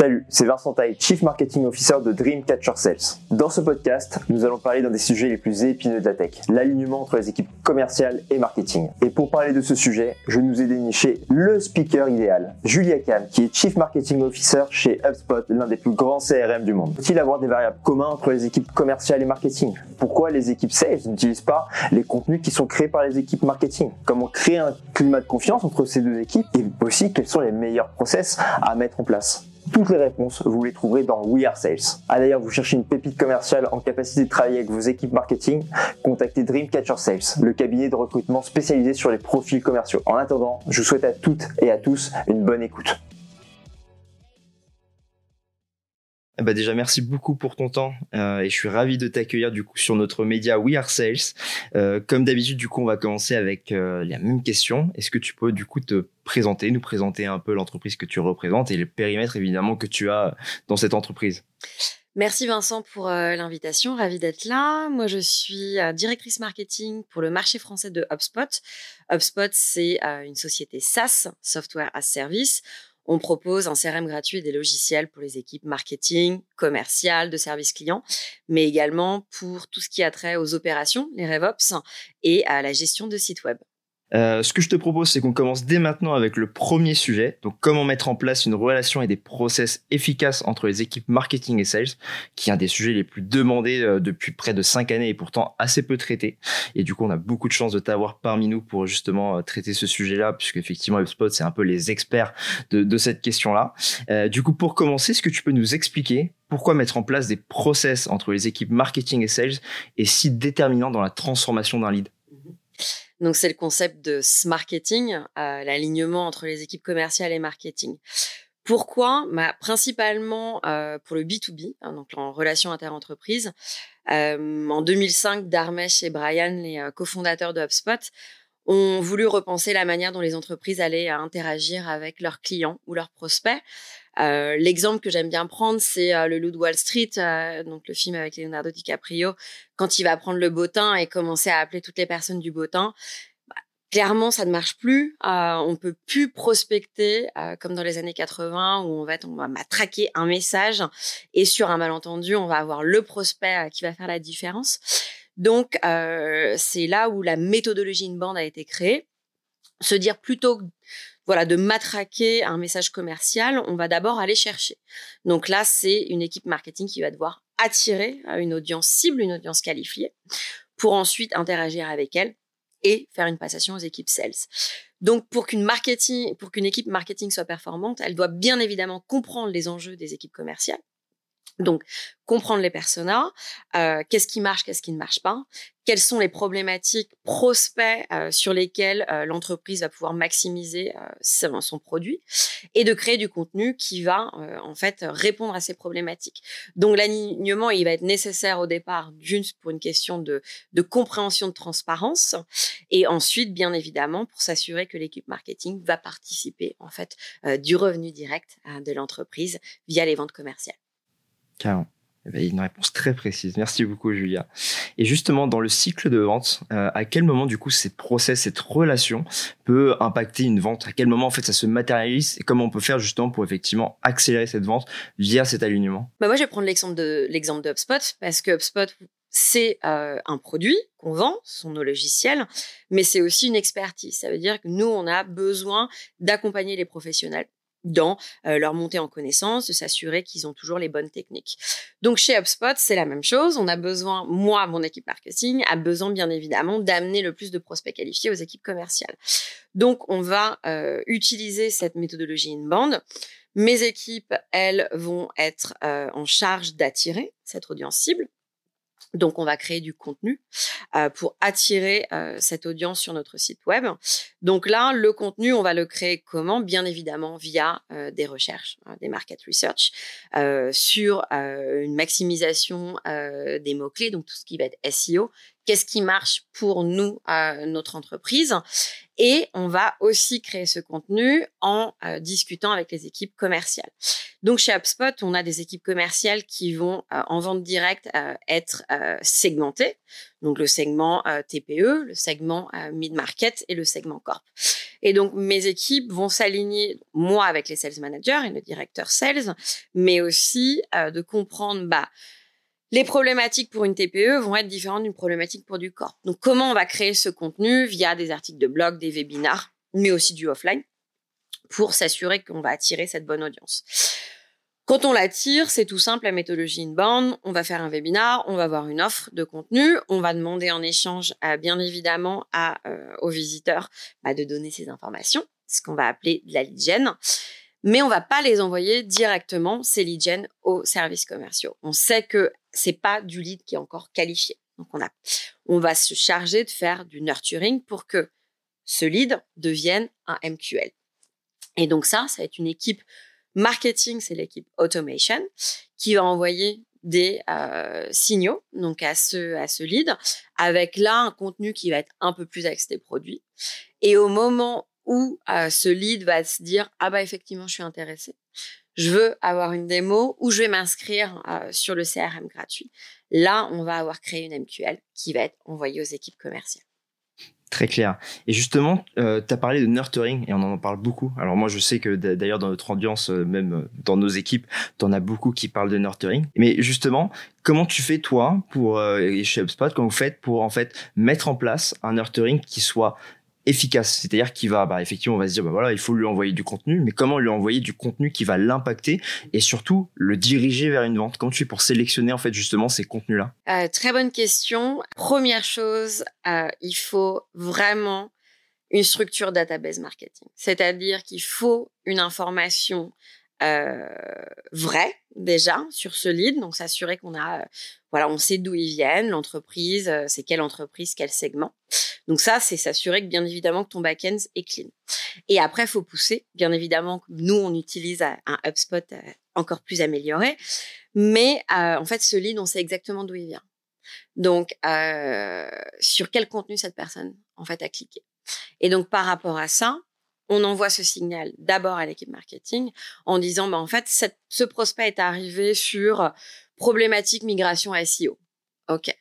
Salut, c'est Vincent Taille, Chief Marketing Officer de Dreamcatcher Sales. Dans ce podcast, nous allons parler d'un des sujets les plus épineux de la tech, l'alignement entre les équipes commerciales et marketing. Et pour parler de ce sujet, je nous ai déniché le speaker idéal, Julia Kahn, qui est Chief Marketing Officer chez HubSpot, l'un des plus grands CRM du monde. Faut-il avoir des variables communes entre les équipes commerciales et marketing? Pourquoi les équipes sales n'utilisent pas les contenus qui sont créés par les équipes marketing? Comment créer un climat de confiance entre ces deux équipes? Et aussi, quels sont les meilleurs process à mettre en place? Toutes les réponses, vous les trouverez dans We Are Sales. Ah d'ailleurs, vous cherchez une pépite commerciale en capacité de travailler avec vos équipes marketing, contactez Dreamcatcher Sales, le cabinet de recrutement spécialisé sur les profils commerciaux. En attendant, je vous souhaite à toutes et à tous une bonne écoute. Eh ben déjà, merci beaucoup pour ton temps euh, et je suis ravi de t'accueillir du coup sur notre média We Are Sales. Euh, comme d'habitude, du coup, on va commencer avec euh, la même question. Est-ce que tu peux du coup te présenter, nous présenter un peu l'entreprise que tu représentes et le périmètre évidemment que tu as dans cette entreprise? Merci Vincent pour l'invitation, ravi d'être là. Moi, je suis directrice marketing pour le marché français de HubSpot. HubSpot, c'est une société SaaS, Software as Service. On propose un CRM gratuit et des logiciels pour les équipes marketing, commerciales, de service client, mais également pour tout ce qui a trait aux opérations, les RevOps, et à la gestion de sites web. Euh, ce que je te propose, c'est qu'on commence dès maintenant avec le premier sujet. Donc, comment mettre en place une relation et des process efficaces entre les équipes marketing et sales, qui est un des sujets les plus demandés euh, depuis près de cinq années et pourtant assez peu traité. Et du coup, on a beaucoup de chance de t'avoir parmi nous pour justement euh, traiter ce sujet-là, puisque effectivement, HubSpot, c'est un peu les experts de, de cette question-là. du coup, pour commencer, est-ce que tu peux nous expliquer pourquoi mettre en place des process entre les équipes marketing et sales est si déterminant dans la transformation d'un lead? Donc, c'est le concept de marketing, euh, l'alignement entre les équipes commerciales et marketing. Pourquoi? Bah, Principalement euh, pour le B2B, hein, donc en relation interentreprise. Euh, en 2005, Darmesh et Brian, les cofondateurs de HubSpot, ont voulu repenser la manière dont les entreprises allaient interagir avec leurs clients ou leurs prospects. Euh, l'exemple que j'aime bien prendre, c'est euh, le loup de Wall Street, euh, donc le film avec Leonardo DiCaprio, quand il va prendre le bottin et commencer à appeler toutes les personnes du bottin. Bah, clairement, ça ne marche plus. on peut plus prospecter comme dans les années 80 où on va, on va traquer un message et sur un malentendu, on va avoir le prospect qui va faire la différence. Donc, c'est là où la méthodologie in-band a été créée. Se dire plutôt voilà, de matraquer un message commercial, on va d'abord aller chercher. Donc là, c'est une équipe marketing qui va devoir attirer euh, une audience cible, une audience qualifiée, pour ensuite interagir avec elle et faire une passation aux équipes sales. Donc, pour qu'une marketing, pour qu'une équipe marketing soit performante, elle doit bien évidemment comprendre les enjeux des équipes commerciales donc, comprendre les personas, euh, qu'est-ce qui marche, qu'est-ce qui ne marche pas, quelles sont les problématiques prospects euh, sur lesquelles euh, l'entreprise va pouvoir maximiser son, son, produit, et de créer du contenu qui va en fait répondre à ces problématiques. Donc, l'alignement, il va être nécessaire au départ, d'une pour une question de, de, compréhension de transparence, et ensuite, bien évidemment, pour s'assurer que l'équipe marketing va participer en fait du revenu direct de l'entreprise via les ventes commerciales. Carrément. Eh une réponse très précise. Merci beaucoup, Julia. Et justement, dans le cycle de vente, euh, à quel moment, du coup, ces process, cette relation peut impacter une vente? À quel moment, en fait, ça se matérialise? Et comment on peut faire, justement, pour effectivement accélérer cette vente via cet alignement? Bah Moi, je vais prendre l'exemple de, l'exemple de HubSpot, parce que HubSpot, c'est euh, un produit qu'on vend, ce sont nos logiciels, mais c'est aussi une expertise. Ça veut dire que nous, on a besoin d'accompagner les professionnels dans leur montée en connaissance, de s'assurer qu'ils ont toujours les bonnes techniques. Donc chez HubSpot, c'est la même chose. On a besoin, moi, mon équipe marketing, a besoin bien évidemment d'amener le plus de prospects qualifiés aux équipes commerciales. Donc on va utiliser cette méthodologie in-band. Mes équipes, elles, vont être en charge d'attirer cette audience cible donc, on va créer du contenu euh, pour attirer euh, cette audience sur notre site web. Donc là, le contenu, on va le créer comment? Bien évidemment via euh, des recherches, hein, des market research, sur une maximisation des mots-clés, donc tout ce qui va être SEO. Qu'est-ce qui marche pour nous, notre entreprise? Et on va aussi créer ce contenu en euh, discutant avec les équipes commerciales. Donc chez HubSpot, on a des équipes commerciales qui vont euh, en vente directe euh, être segmentées. Donc le segment TPE, le segment mid-market et le segment corp. Et donc mes équipes vont s'aligner, moi avec les sales managers et le directeur sales, mais aussi de comprendre bah, les problématiques pour une TPE vont être différentes d'une problématique pour du corps. Donc, comment on va créer ce contenu via des articles de blog, des webinars, mais aussi du offline pour s'assurer qu'on va attirer cette bonne audience? Quand on l'attire, c'est tout simple, la méthodologie inbound. On va faire un webinar, on va avoir une offre de contenu, on va demander en échange, bien évidemment, euh, aux visiteurs bah, de donner ces informations, ce qu'on va appeler de la lead gen mais on va pas les envoyer directement ces lead gen aux services commerciaux. On sait que c'est pas du lead qui est encore qualifié. Donc on a, on va se charger de faire du nurturing pour que ce lead devienne un MQL. Et donc ça, ça va être une équipe marketing, c'est l'équipe automation qui va envoyer des euh, signaux donc à ce à ce lead avec là un contenu qui va être un peu plus axé produits et au moment où euh, ce lead va se dire ah bah effectivement je suis intéressé, je veux avoir une démo ou je vais m'inscrire euh, sur le CRM gratuit. Là, on va avoir créé une MQL qui va être envoyée aux équipes commerciales. Très clair. Et justement, euh, tu as parlé de nurturing et on en parle beaucoup. Alors moi, je sais que d'ailleurs dans notre audience, même dans nos équipes, tu en as beaucoup qui parlent de nurturing. Mais justement, comment tu fais toi pour chez HubSpot, comment vous faites pour en fait mettre en place un nurturing qui soit efficace. C'est-à-dire qu'il va, bah, effectivement, on va se dire, bah voilà, il faut lui envoyer du contenu, mais comment lui envoyer du contenu qui va l'impacter et surtout le diriger vers une vente? Comment tu fais pour sélectionner en fait justement ces contenus-là? Euh, Très bonne question. Première chose, euh, il faut vraiment une structure database marketing. C'est-à-dire qu'il faut une information euh, vrai déjà sur ce lead, donc s'assurer qu'on a, euh, voilà, on sait d'où ils viennent, l'entreprise, euh, c'est quelle entreprise, quel segment. Donc ça, c'est s'assurer que bien évidemment que ton back-end est clean. Et après, faut pousser. Bien évidemment, nous on utilise un HubSpot encore plus amélioré, mais en fait, ce lead, on sait exactement d'où il vient. Donc, sur quel contenu cette personne en fait a cliqué. Et donc par rapport à ça, on envoie ce signal d'abord à l'équipe marketing en disant, bah, en fait, ce prospect est arrivé sur problématique migration SEO. OK.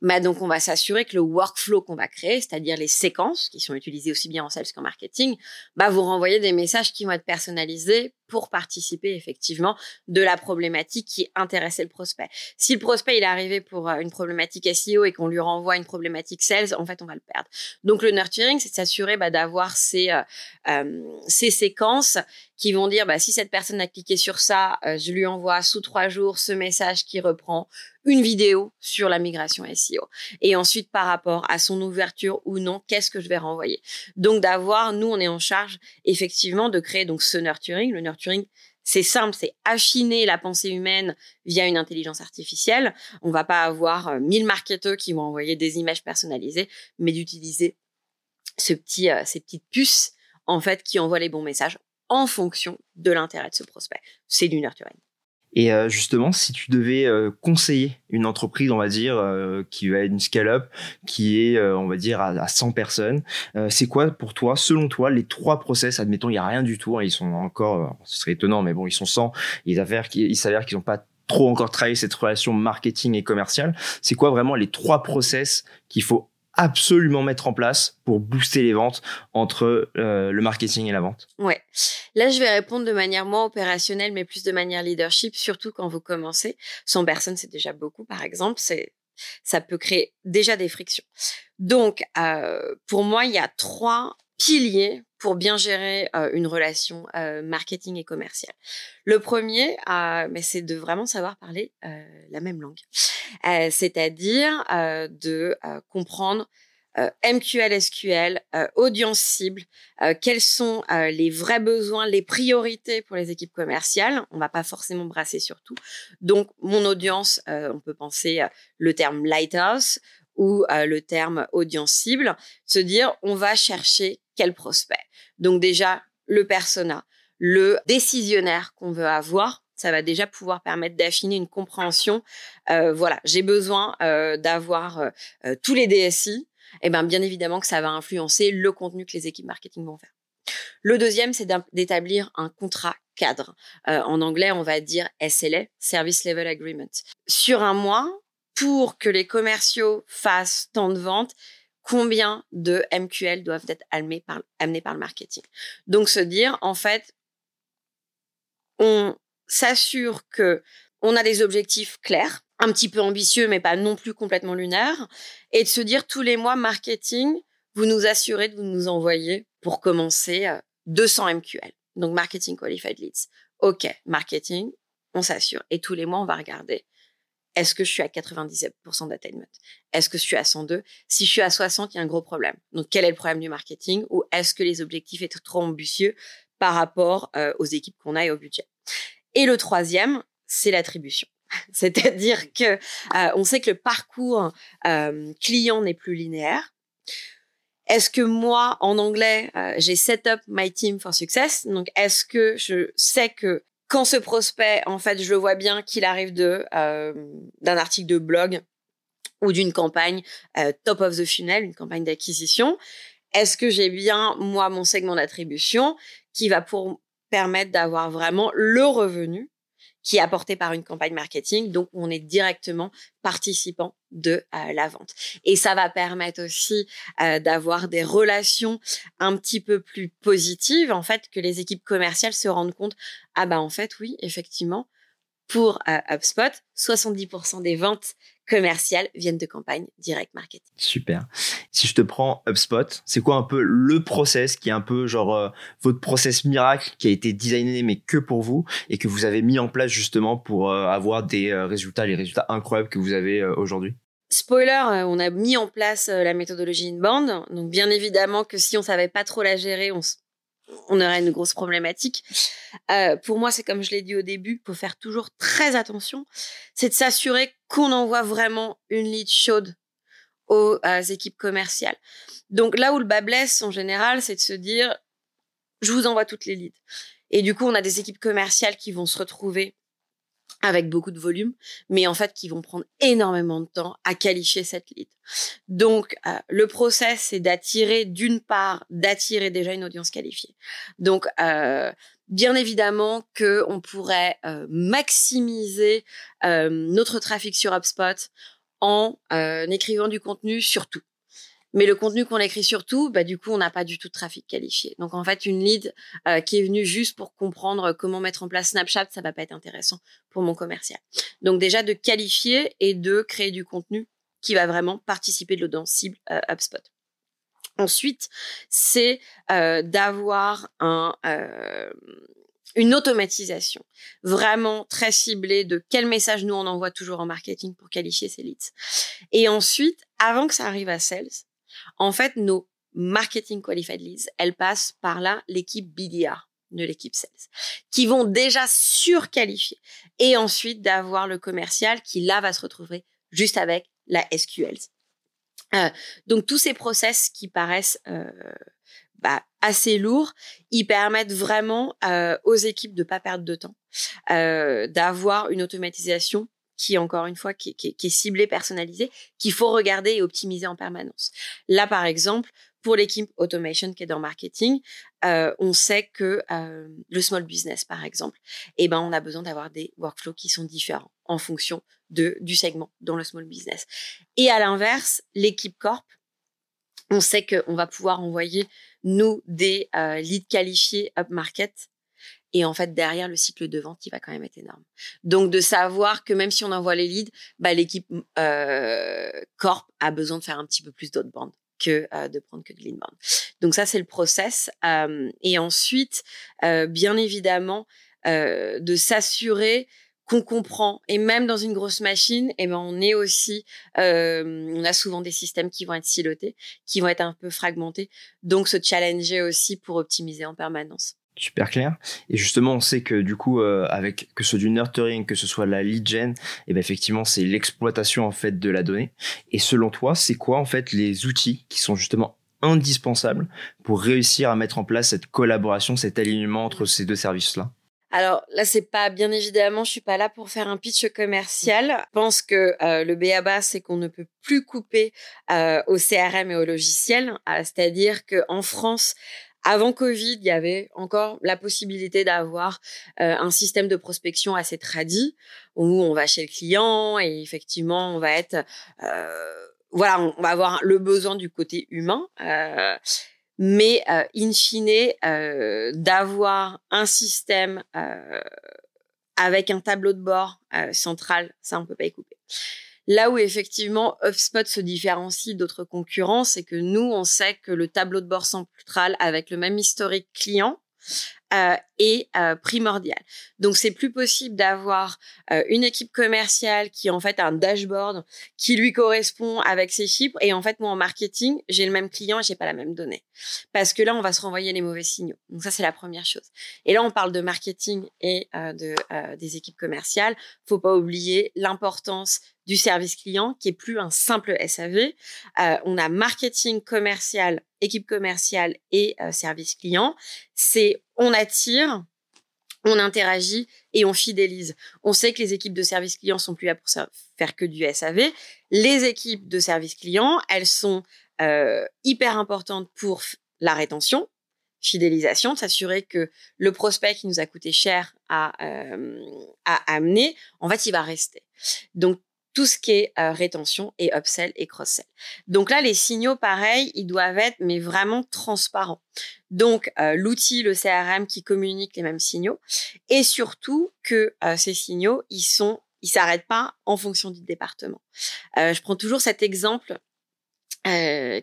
Mais donc, on va s'assurer que le workflow qu'on va créer, c'est-à-dire les séquences qui sont utilisées aussi bien en sales qu'en marketing, bah, vous renvoyer des messages qui vont être personnalisés pour participer effectivement de la problématique qui intéressait le prospect. Si le prospect il est arrivé pour euh, une problématique SEO et qu'on lui renvoie une problématique sales, en fait on va le perdre. Donc le nurturing, c'est de s'assurer bah, d'avoir ces euh, euh, ces séquences qui vont dire bah, si cette personne a cliqué sur ça, je lui envoie sous trois jours ce message qui reprend une vidéo sur la migration SEO. Et ensuite par rapport à son ouverture ou non, qu'est-ce que je vais renvoyer? Donc d'avoir, nous on est en charge effectivement de créer donc ce nurturing, le nurturing c'est simple, c'est affiner la pensée humaine via une intelligence artificielle. On va pas avoir 1000 euh, marketeurs qui vont envoyer des images personnalisées, mais d'utiliser euh, ces petites puces, en fait, qui envoient les bons messages en fonction de l'intérêt de ce prospect. C'est du nurturing. Et euh, justement, si tu devais euh, conseiller une entreprise, on va dire, euh, qui va être une scale-up, qui est, on va dire, à, 100 personnes, c'est quoi pour toi, selon toi, les trois process? Admettons, il n'y a rien du tout, hein, ils sont encore, ce serait étonnant, mais bon, ils sont 100, il s'avère qu'ils n'ont pas trop encore travaillé cette relation marketing et commerciale. C'est quoi vraiment les trois process qu'il faut absolument mettre en place pour booster les ventes entre euh, le marketing et la vente Ouais. Là, je vais répondre de manière moins opérationnelle, mais plus de manière leadership, surtout quand vous commencez. 100 personnes, c'est déjà beaucoup, par exemple. C'est ça peut créer déjà des frictions. Donc, euh, pour moi, il y a trois piliers pour bien gérer euh, une relation euh, marketing et commerciale. Le premier, euh, mais c'est de vraiment savoir parler la même langue, c'est-à-dire de comprendre MQL, SQL, audience cible, quels sont les vrais besoins, les priorités pour les équipes commerciales. On va pas forcément brasser sur tout. Donc, mon audience, on peut penser le terme lighthouse ou le terme audience cible, se dire on va chercher quel prospect. Donc déjà, le persona, le décisionnaire qu'on veut avoir, ça va déjà pouvoir permettre d'affiner une compréhension. Euh, voilà, j'ai besoin euh, d'avoir euh, tous les DSI. eh ben, bien évidemment que ça va influencer le contenu que les équipes marketing vont faire. Le deuxième, c'est d'établir un contrat cadre. En anglais, on va dire SLA, Service Level Agreement. Sur un mois, pour que les commerciaux fassent tant de ventes, combien de MQL doivent être amenés par, le marketing. Donc, se dire, en fait, on s'assure que on a des objectifs clairs, un petit peu ambitieux, mais pas non plus complètement lunaires, et de se dire tous les mois, marketing, vous nous assurez de vous nous envoyer, pour commencer, 200 euh, MQL. Donc, marketing qualified leads. OK, marketing, on s'assure. Et tous les mois, on va regarder est-ce que je suis à 97% d'attainment? Est-ce que je suis à 102 Si je suis à 60, il y a un gros problème. Donc, quel est le problème du marketing? Ou est-ce que les objectifs étaient trop ambitieux par rapport euh, aux équipes qu'on a et au budget? Et le troisième, c'est l'attribution. C'est-à-dire que euh, on sait que le parcours euh, client n'est plus linéaire. Est-ce que moi, en anglais, j'ai set up my team for success? Donc, est-ce que je sais que quand ce prospect, en fait, je vois bien qu'il arrive de euh, d'un article de blog ou d'une campagne euh, top of the funnel, une campagne d'acquisition. Est-ce que j'ai bien moi mon segment d'attribution qui va pour permettre d'avoir vraiment le revenu qui est apporté par une campagne marketing. Donc, on est directement participant de euh, la vente. Et ça va permettre aussi euh, d'avoir des relations un petit peu plus positives, en fait, que les équipes commerciales se rendent compte, ah bah en fait, oui, effectivement, pour euh, HubSpot, 70% des ventes commerciales viennent de campagnes direct marketing. Super. Si je te prends HubSpot, c'est quoi un peu le process qui est un peu genre euh, votre process miracle qui a été designé mais que pour vous et que vous avez mis en place justement pour euh, avoir des résultats, les résultats incroyables que vous avez aujourd'hui? Spoiler, on a mis en place la méthodologie inbound. Donc bien évidemment que si on savait pas trop la gérer, on, on aurait une grosse problématique. Euh, pour moi, c'est comme je l'ai dit au début, faut faire toujours très attention. C'est de s'assurer qu'on envoie vraiment une lead chaude aux, équipes commerciales. Donc là où le bas blesse en général, c'est de se dire, je vous envoie toutes les leads. Et du coup, on a des équipes commerciales qui vont se retrouver avec beaucoup de volume, mais en fait qui vont prendre énormément de temps à qualifier cette lead. Donc euh, le process c'est d'attirer d'une part d'attirer déjà une audience qualifiée. Donc euh, bien évidemment que on pourrait euh, maximiser notre trafic sur HubSpot en écrivant du contenu sur tout. Mais le contenu qu'on écrit surtout, bah, du coup, on n'a pas du tout de trafic qualifié. Donc, en fait, une lead euh, qui est venue juste pour comprendre comment mettre en place Snapchat, ça va pas être intéressant pour mon commercial. Donc, déjà, de qualifier et de créer du contenu qui va vraiment participer de l'audience cible euh, HubSpot. Ensuite, c'est euh, d'avoir un, une automatisation vraiment très ciblée de quel message nous on envoie toujours en marketing pour qualifier ces leads. Et ensuite, avant que ça arrive à Sales, en fait, nos marketing qualified leads, elles passent par là l'équipe BDR de l'équipe sales, qui vont déjà surqualifier et ensuite d'avoir le commercial qui là va se retrouver juste avec la SQL. Euh, donc tous ces process qui paraissent euh, bah, assez lourds, ils permettent vraiment euh, aux équipes de pas perdre de temps, d'avoir une automatisation qui encore une fois qui, est ciblé, personnalisé, qu'il faut regarder et optimiser en permanence. Là, par exemple, pour l'équipe automation qui est dans marketing, euh, on sait que euh, le small business, par exemple, eh ben, on a besoin d'avoir des workflows qui sont différents en fonction de, du segment dans le small business. Et à l'inverse, l'équipe corp, on sait qu'on va pouvoir envoyer, nous, des euh, leads qualifiés up market et en fait, derrière, le cycle de vente, il va quand même être énorme. Donc, de savoir que même si on envoie les leads, bah, l'équipe euh, Corp a besoin de faire un petit peu plus d'autres bandes que euh, de prendre que de l'inbound. Donc ça, c'est le process. Euh, et ensuite, euh, bien évidemment, de s'assurer qu'on comprend. Et même dans une grosse machine, eh ben, on est aussi, on a souvent des systèmes qui vont être silotés, qui vont être un peu fragmentés. Donc, se challenger aussi pour optimiser en permanence. Super clair. Et justement, on sait que du coup, euh, avec que ce soit du nurturing, que ce soit la lead gen, et eh ben effectivement, c'est l'exploitation en fait de la donnée. Et selon toi, c'est quoi en fait les outils qui sont justement indispensables pour réussir à mettre en place cette collaboration, cet alignement entre ces deux services-là? Alors là, c'est pas bien évidemment, je suis pas là pour faire un pitch commercial. Je pense que euh, le BABA, c'est qu'on ne peut plus couper euh, au CRM et au logiciel. Euh, c'est-à-dire qu'en France, avant Covid, il y avait encore la possibilité d'avoir un système de prospection assez tradit où on va chez le client et effectivement, on va être, voilà, on va avoir le besoin du côté humain mais euh, in fine, euh, d'avoir un système euh, avec un tableau de bord euh, central, ça on peut pas y couper. Là où effectivement HubSpot se différencie d'autres concurrents, c'est que nous, on sait que le tableau de bord central avec le même historique client, euh, est euh, primordial. Donc c'est plus possible d'avoir euh, une équipe commerciale qui en fait a un dashboard qui lui correspond avec ses chiffres et en fait moi en marketing j'ai le même client et j'ai pas la même donnée parce que là on va se renvoyer les mauvais signaux. Donc ça c'est la première chose. Et là on parle de marketing et de des équipes commerciales. Faut pas oublier l'importance du service client qui est plus un simple SAV. on a marketing commercial, équipe commerciale et service client. C'est on attire, on interagit et on fidélise. On sait que les équipes de service client sont plus là pour faire que du SAV. Les équipes de service client, elles sont euh, hyper importantes pour la rétention, fidélisation, s'assurer que le prospect qui nous a coûté cher à, euh, à amener, en fait, il va rester. Donc, tout ce qui est euh, rétention et upsell et cross-sell. Donc là, les signaux, pareils, ils doivent être mais vraiment transparents. Donc euh, l'outil, le CRM qui communique les mêmes signaux et surtout que euh, ces signaux, ils sont, ils s'arrêtent pas en fonction du département. je prends toujours cet exemple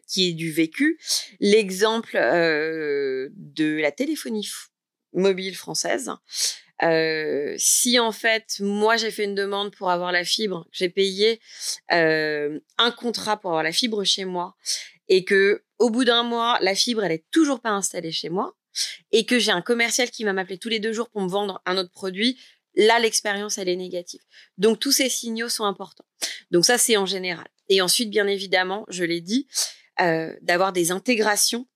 qui est du vécu, l'exemple de la téléphonie mobile française. Euh, si en fait moi j'ai fait une demande pour avoir la fibre, j'ai payé euh, un contrat pour avoir la fibre chez moi et que au bout d'un mois la fibre elle est toujours pas installée chez moi et que j'ai un commercial qui va m'appeler tous les deux jours pour me vendre un autre produit, là l'expérience elle est négative. Donc tous ces signaux sont importants. Donc ça c'est en général. Et ensuite bien évidemment, je l'ai dit, euh, d'avoir des intégrations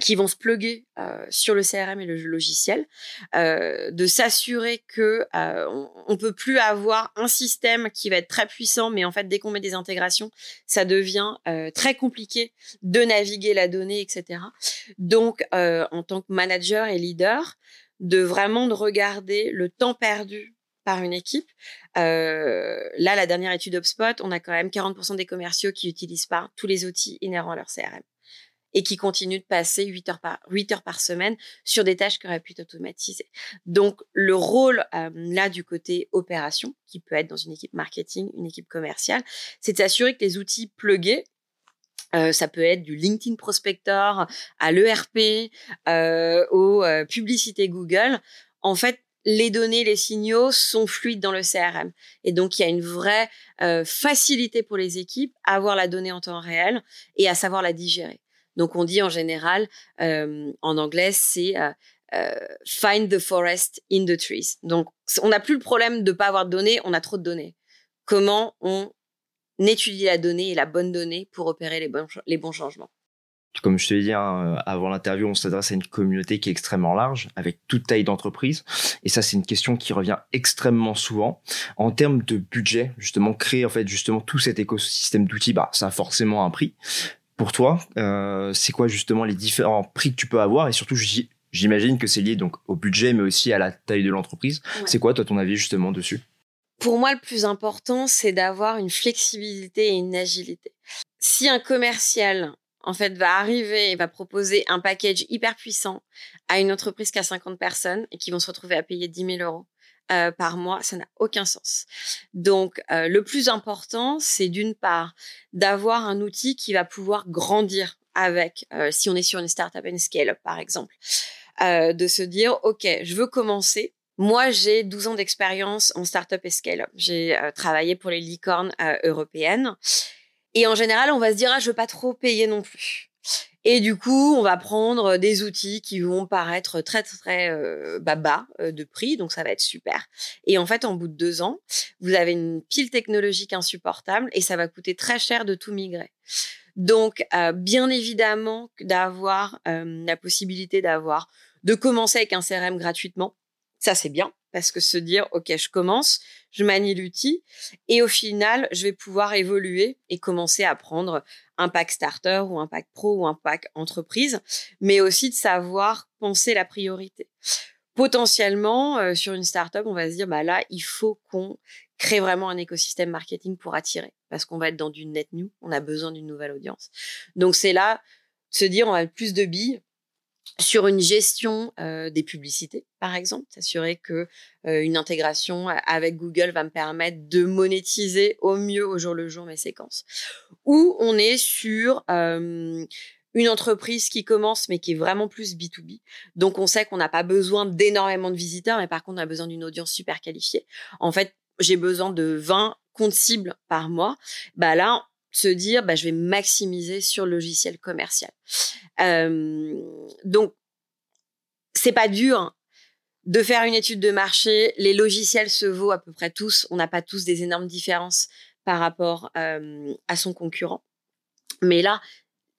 qui vont se pluguer euh, sur le CRM et le logiciel, euh, de s'assurer que euh, on, peut plus avoir un système qui va être très puissant, mais en fait dès qu'on met des intégrations, ça devient euh, très compliqué de naviguer la donnée, etc. Donc en tant que manager et leader, de vraiment de regarder le temps perdu par une équipe. là, la dernière étude HubSpot, on a quand même 40% des commerciaux qui utilisent pas tous les outils inhérents à leur CRM et qui continue de passer 8 heures par, 8 heures par semaine sur des tâches qui auraient pu être automatisées. Donc, le rôle euh, là du côté opération, qui peut être dans une équipe marketing, une équipe commerciale, c'est de s'assurer que les outils plugués euh, ça peut être du LinkedIn Prospector à l'ERP, euh, aux publicités Google. En fait, les données, les signaux sont fluides dans le CRM. Et donc, il y a une vraie facilité pour les équipes à avoir la donnée en temps réel et à savoir la digérer. Donc on dit en général, euh, en anglais, c'est euh, euh, find the forest in the trees. Donc on n'a plus le problème de pas avoir de données, on a trop de données. Comment on étudie la donnée et la bonne donnée pour opérer les bons, les bons changements? Comme je te l'ai dit hein, avant l'interview, on s'adresse à une communauté qui est extrêmement large, avec toute taille d'entreprise. Et ça, c'est une question qui revient extrêmement souvent. En termes de budget, justement, créer en fait justement tout cet écosystème d'outils, bah, ça a forcément un prix pour toi, euh, c'est quoi justement les différents prix que tu peux avoir? Et surtout j'imagine que c'est lié donc au budget mais aussi à la taille de l'entreprise. C'est quoi toi ton avis justement dessus? Pour moi le plus important c'est d'avoir une flexibilité et une agilité. Si un commercial en fait va arriver et va proposer un package hyper puissant à une entreprise qui a 50 personnes et qui vont se retrouver à payer 10 000 euros euh, par mois, ça n'a aucun sens. Donc, euh, le plus important, c'est d'une part d'avoir un outil qui va pouvoir grandir avec, euh, si on est sur une startup and scale par exemple, de se dire, OK, je veux commencer. Moi, j'ai 12 ans d'expérience en startup et scale-up. J'ai travaillé pour les licornes européennes. Et en général, on va se dire, ah, je veux pas trop payer non plus. Et du coup, on va prendre des outils qui vont paraître très très euh, bas euh, de prix, donc ça va être super. Et en fait, en bout de deux ans, vous avez une pile technologique insupportable et ça va coûter très cher de tout migrer. Donc, euh, bien évidemment, d'avoir la possibilité d'avoir de commencer avec un CRM gratuitement Ça, c'est bien parce que se dire, OK, je commence, je manie l'outil et au final, je vais pouvoir évoluer et commencer à prendre un pack starter ou un pack pro ou un pack entreprise, mais aussi de savoir penser la priorité. Potentiellement, euh, sur une startup, on va se dire, bah là, il faut qu'on crée vraiment un écosystème marketing pour attirer parce qu'on va être dans du net new, on a besoin d'une nouvelle audience. Donc c'est là, se dire, on a plus de billes sur une gestion des publicités, par exemple, s'assurer que une intégration avec Google va me permettre de monétiser au mieux au jour le jour mes séquences. Ou on est sur une entreprise qui commence mais qui est vraiment plus B2B. Donc on sait qu'on n'a pas besoin d'énormément de visiteurs, mais par contre on a besoin d'une audience super qualifiée. En fait, j'ai besoin de 20 comptes cibles par mois. Bah là, se dire bah, je vais maximiser sur le logiciel commercial. Euh, donc, c'est pas dur de faire une étude de marché. Les logiciels se vaut à peu près tous. On n'a pas tous des énormes différences par rapport à son concurrent. Mais là,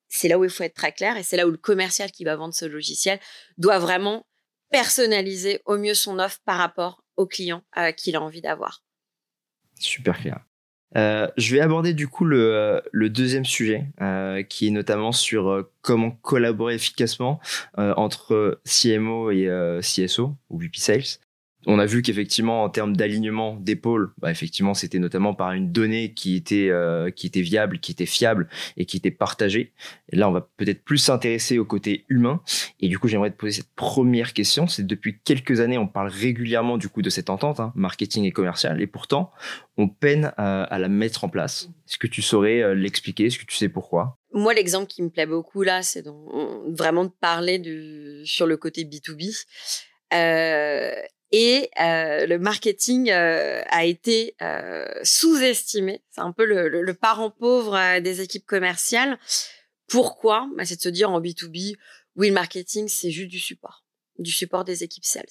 c'est là où il faut être très clair et c'est là où le commercial qui va vendre ce logiciel doit vraiment personnaliser au mieux son offre par rapport au client euh, qu'il a envie d'avoir. Super clair. Euh, je vais aborder du coup le, deuxième sujet, euh, qui est notamment sur euh, comment collaborer efficacement entre CMO et CSO ou VP Sales on a vu qu'effectivement, en termes d'alignement d'épaule, bah, effectivement, c'était notamment par une donnée qui était, euh, qui était viable, qui était fiable et qui était partagée. Là, on va peut-être plus s'intéresser au côté humain. Et du coup, j'aimerais te poser cette première question. C'est depuis quelques années, on parle régulièrement du coup de cette entente, hein, marketing et commercial. Et pourtant, on peine à, la mettre en place. Est-ce que tu saurais euh, l'expliquer? Est-ce que tu sais pourquoi? Moi, l'exemple qui me plaît beaucoup là, c'est vraiment de parler sur le côté B2B. Euh, et euh, le marketing euh, a été euh, sous-estimé. C'est un peu le, le, parent pauvre des équipes commerciales. Pourquoi? Bah, C'est de se dire en B2B, oui, le marketing, c'est juste du support, du support des équipes sales.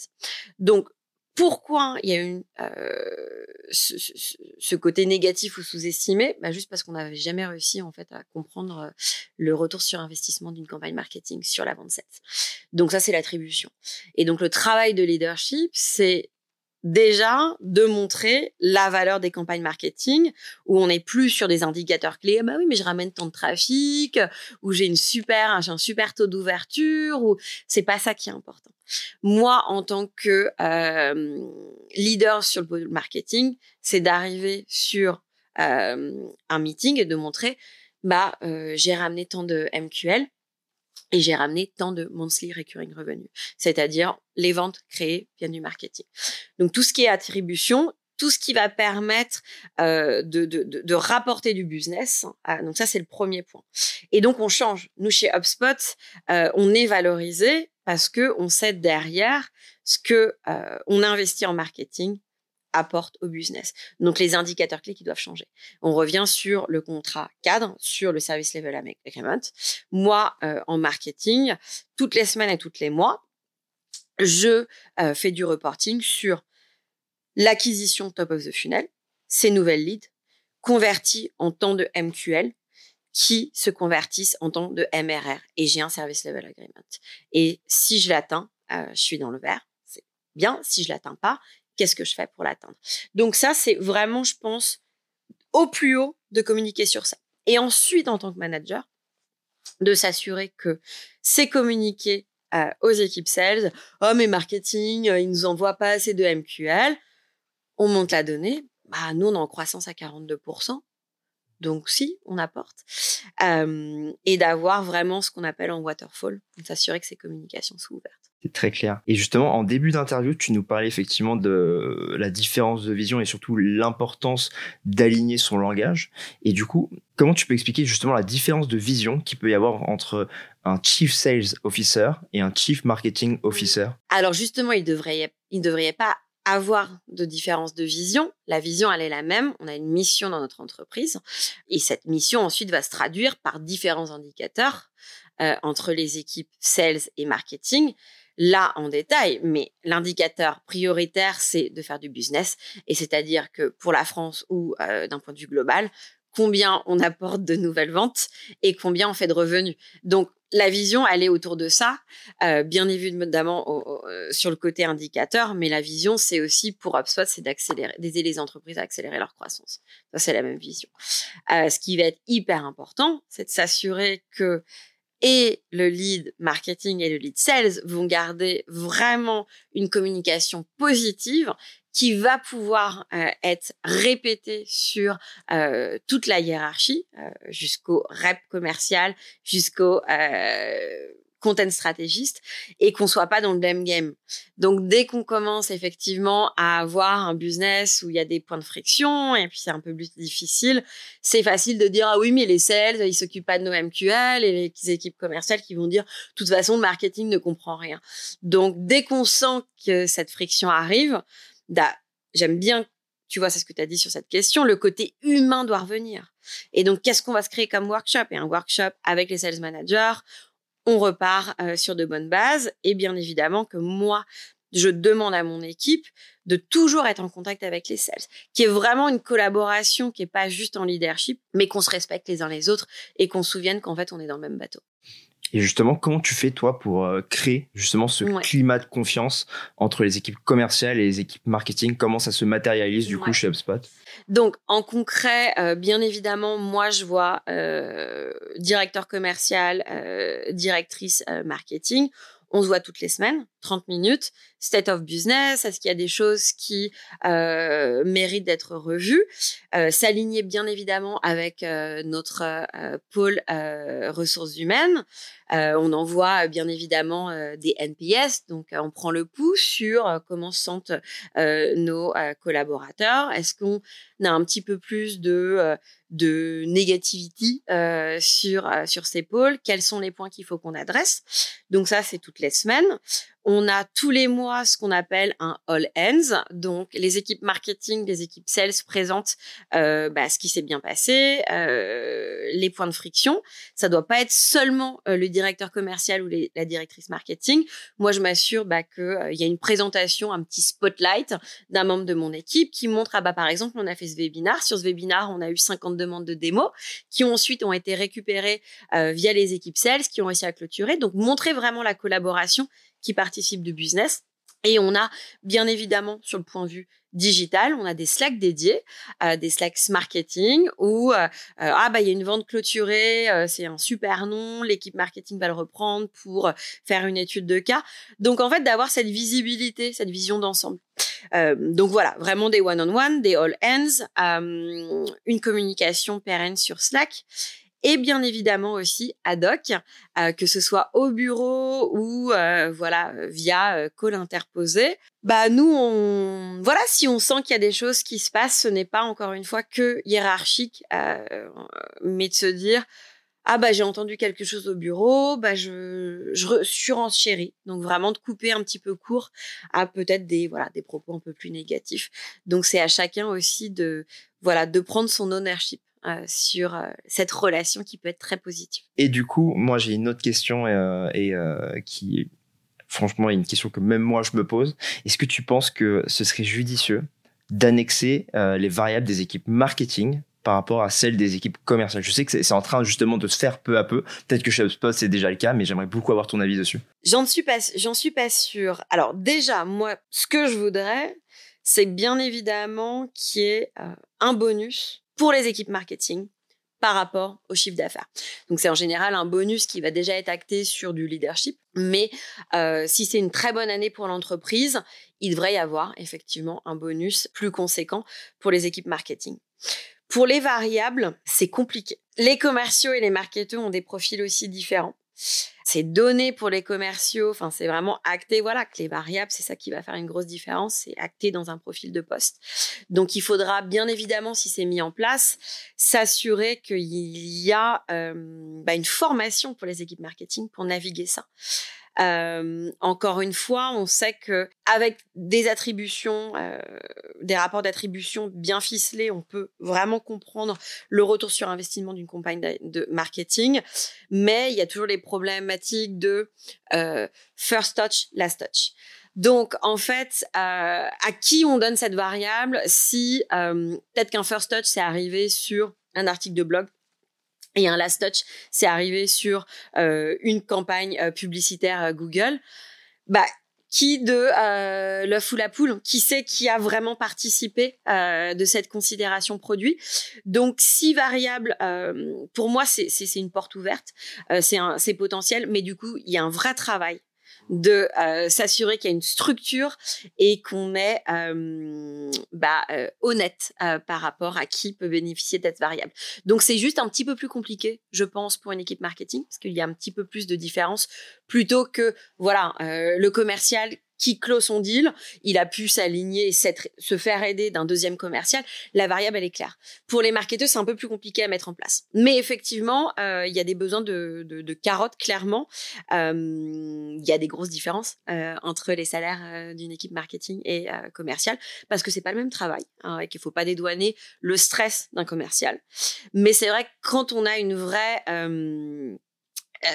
Donc, pourquoi il y a eu euh, ce, ce, ce, côté négatif ou sous-estimé? Bah Juste parce qu'on n'avait jamais réussi en fait à comprendre euh, le retour sur investissement d'une campagne marketing sur la vente 7. Donc ça, c'est l'attribution. Et donc le travail de leadership, c'est déjà de montrer la valeur des campagnes marketing où on n'est plus sur des indicateurs clés. bah oui, mais je ramène tant de trafic, ou j'ai une super, j'ai un super taux d'ouverture, ou c'est pas ça qui est important. Moi, en tant que euh, leader sur le marketing, c'est d'arriver sur euh, un meeting et de montrer, bah, euh, j'ai ramené tant de MQL et j'ai ramené tant de monthly recurring revenue, c'est-à-dire les ventes créées viennent du marketing. Donc tout ce qui est attribution, tout ce qui va permettre euh, de, de, de, rapporter du business. Euh, donc ça, c'est le premier point. Et donc on change. Nous chez HubSpot, euh, on est valorisé parce que on sait derrière ce que euh, on investit en marketing apporte au business. Donc les indicateurs clés qui doivent changer. On revient sur le contrat cadre, sur le service level agreement. Moi, euh, en marketing, toutes les semaines et toutes les mois, je euh, fais du reporting sur l'acquisition top of the funnel, ces nouvelles leads, converties en temps de MQL, qui se convertissent en temps de MRR. Et j'ai un service level agreement. Et si je l'atteins, euh, je suis dans le vert. C'est bien. Si je l'atteins pas, qu'est-ce que je fais pour l'atteindre Donc ça, c'est vraiment, je pense, au plus haut de communiquer sur ça. Et ensuite, en tant que manager, de s'assurer que c'est communiqué euh, aux équipes sales. Oh, mais marketing, euh, ils nous envoient pas assez de MQL. On monte la donnée. Bah, nous, on est en croissance à 42%. Donc si, on apporte. Euh, et d'avoir vraiment ce qu'on appelle en waterfall, s'assurer que ces communications sont ouvertes. Très clair. Et justement, en début d'interview, tu nous parlais effectivement de la différence de vision et surtout l'importance d'aligner son langage. Et du coup, comment tu peux expliquer justement la différence de vision qu'il peut y avoir entre un Chief Sales Officer et un Chief Marketing Officer? Alors justement, il devrait, il devrait pas avoir de différence de vision. La vision, elle est la même. On a une mission dans notre entreprise. Et cette mission, ensuite, va se traduire par différents indicateurs euh, entre les équipes sales et marketing. Là, en détail, mais l'indicateur prioritaire, c'est de faire du business. Et c'est-à-dire que pour la France ou euh, d'un point de vue global, combien on apporte de nouvelles ventes et combien on fait de revenus. Donc, la vision, elle est autour de ça, euh, bien évidemment euh, sur le côté indicateur, mais la vision, c'est aussi pour HubSpot, c'est d'accélérer, d'aider les entreprises à accélérer leur croissance. Ça, c'est la même vision. Euh, ce qui va être hyper important, c'est de s'assurer que et le lead marketing et le lead sales vont garder vraiment une communication positive qui va pouvoir euh, être répété sur euh, toute la hiérarchie, euh, jusqu'au rep commercial, jusqu'au content stratégiste, et qu'on soit pas dans le même game. Donc dès qu'on commence effectivement à avoir un business où il y a des points de friction et puis c'est un peu plus difficile, c'est facile de dire ah oui mais les sales ils s'occupent pas de nos MQL et les équipes commerciales qui vont dire de toute façon le marketing ne comprend rien. Donc dès qu'on sent que cette friction arrive, j'aime bien, tu vois, c'est ce que tu as dit sur cette question, le côté humain doit revenir. Et donc, qu'est-ce qu'on va se créer comme workshop? Et un workshop avec les sales managers, on repart euh, sur de bonnes bases. Et bien évidemment que moi, je demande à mon équipe de toujours être en contact avec les sales, qui est vraiment une collaboration qui est pas juste en leadership, mais qu'on se respecte les uns les autres et qu'on se souvienne qu'en fait on est dans le même bateau. Et justement, comment tu fais toi pour euh, créer justement ce climat de confiance entre les équipes commerciales et les équipes marketing? Comment ça se matérialise du coup chez HubSpot? Donc en concret, euh, bien évidemment, moi je vois euh, directeur commercial, directrice marketing. On se voit toutes les semaines, 30 minutes. State of business, est-ce qu'il y a des choses qui euh, méritent d'être revues? Euh, S'aligner bien évidemment avec euh, notre euh, pôle ressources humaines. on envoie bien évidemment des NPS, donc on prend le pouls sur comment se sentent nos collaborateurs. Est-ce qu'on a un petit peu plus de de négativité sur sur ces pôles? Quels sont les points qu'il faut qu'on adresse? Donc ça, c'est toutes les semaines. On a tous les mois ce qu'on appelle un all ends. Donc, les équipes marketing, les équipes sales présentent euh, bah, ce qui s'est bien passé, euh, les points de friction. Ça doit pas être seulement euh, le directeur commercial ou la directrice marketing. Moi, je m'assure bah, qu'il euh, y a une présentation, un petit spotlight d'un membre de mon équipe qui montre, ah bah, par exemple, on a fait ce webinar. Sur ce webinar, on a eu 50 demandes de démo qui ensuite ont été récupérées euh, via les équipes sales qui ont réussi à clôturer. Donc, montrer vraiment la collaboration qui participent du business. Et on a bien évidemment sur le point de vue digital, on a des Slack dédiés, euh, des Slacks marketing où euh, euh, ah bah il y a une vente clôturée, c'est un super nom, l'équipe marketing va le reprendre pour faire une étude de cas. Donc en fait d'avoir cette visibilité, cette vision d'ensemble. donc voilà, vraiment des one-on-one, des all ends, une communication pérenne sur Slack et bien évidemment aussi ad hoc, euh, que ce soit au bureau ou euh, voilà via euh, call interposé. Bah nous voilà si on sent qu'il y a des choses qui se passent, ce n'est pas encore une fois que hiérarchique, mais de se dire ah bah j'ai entendu quelque chose au bureau, bah je je surenchéris. Donc vraiment de couper un petit peu court à peut-être des voilà des propos un peu plus négatifs. Donc c'est à chacun aussi de voilà de prendre son ownership. Euh, sur euh, cette relation qui peut être très positive. Et du coup, moi j'ai une autre question euh, et qui, franchement, est une question que même moi je me pose. Est-ce que tu penses que ce serait judicieux d'annexer les variables des équipes marketing par rapport à celles des équipes commerciales? Je sais que c'est en train justement de se faire peu à peu. Peut-être que chez HubSpot c'est déjà le cas, mais j'aimerais beaucoup avoir ton avis dessus. J'en suis pas, j'en suis pas sûre. Alors déjà, moi, ce que je voudrais, c'est bien évidemment qu'il y ait un bonus pour les équipes marketing par rapport au chiffre d'affaires. Donc c'est en général un bonus qui va déjà être acté sur du leadership, mais euh, si c'est une très bonne année pour l'entreprise, il devrait y avoir effectivement un bonus plus conséquent pour les équipes marketing. Pour les variables, c'est compliqué. Les commerciaux et les marketeurs ont des profils aussi différents c'est donné pour les commerciaux, enfin c'est vraiment acté, voilà, que les variables, c'est ça qui va faire une grosse différence, c'est acté dans un profil de poste. Donc il faudra bien évidemment, si c'est mis en place, s'assurer qu'il y a euh, bah, une formation pour les équipes marketing pour naviguer ça. Euh, encore une fois, on sait que avec des attributions, euh, des rapports d'attribution bien ficelés, on peut vraiment comprendre le retour sur investissement d'une campagne de marketing. Mais il y a toujours les problématiques de euh, first touch, last touch. Donc, en fait, euh, à qui on donne cette variable si euh, peut-être qu'un first touch, c'est arrivé sur un article de blog Et un last touch, c'est arrivé sur une campagne publicitaire Google. Bah, qui de euh, l'œuf ou la poule, qui sait qui a vraiment participé euh, de cette considération produit? Donc, si variable, euh, pour moi, c'est une porte ouverte, euh, c'est potentiel, mais du coup, il y a un vrai travail de euh, s'assurer qu'il y a une structure et qu'on est euh, bah, euh, honnête par rapport à qui peut bénéficier d'être variable. Donc c'est juste un petit peu plus compliqué, je pense, pour une équipe marketing, parce qu'il y a un petit peu plus de différence plutôt que voilà le commercial qui clôt son deal, il a pu s'aligner et se faire aider d'un deuxième commercial. La variable, elle est claire. Pour les marketeurs, c'est un peu plus compliqué à mettre en place. Mais effectivement, euh, il y a des besoins de, de, carottes, clairement. Euh, il y a des grosses différences euh, entre les salaires d'une équipe marketing et commerciale parce que c'est pas le même travail hein, et qu'il faut pas dédouaner le stress d'un commercial. Mais c'est vrai que quand on a une vraie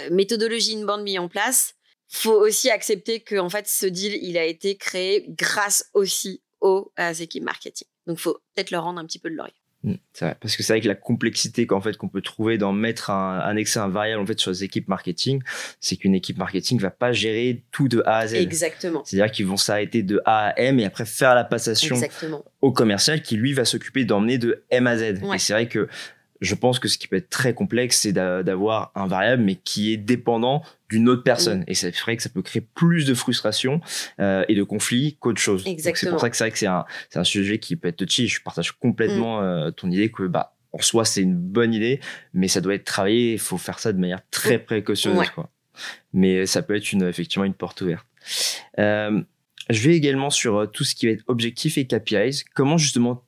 méthodologie inbound mise en place, faut aussi accepter que en fait ce deal il a été créé grâce aussi aux, équipes marketing. Donc faut peut-être leur rendre un petit peu de laurier. Mmh, c'est vrai, parce que c'est vrai que la complexité qu'en fait qu'on peut trouver dans mettre un annexer un variable en fait sur les équipes marketing, c'est qu'une équipe marketing va pas gérer tout de A à Z. Exactement. C'est-à-dire qu'ils vont s'arrêter de A à M et après faire la passation au commercial qui lui va s'occuper d'emmener de M à Z. Et c'est vrai que je pense que ce qui peut être très complexe, c'est d'avoir un variable, mais qui est dépendant d'une autre personne. Et c'est vrai que ça peut créer plus de frustration euh, et de conflits qu'autre chose. C'est pour ça que c'est vrai que c'est un, un sujet qui peut être touchy. Je partage complètement mm. euh, ton idée que, bah, en soi, c'est une bonne idée, mais ça doit être travaillé. Il faut faire ça de manière très mm. précautionneuse, quoi. Mais ça peut être une, effectivement une porte ouverte. Euh, je vais également sur euh, tout ce qui va être objectif et KPIs. Comment justement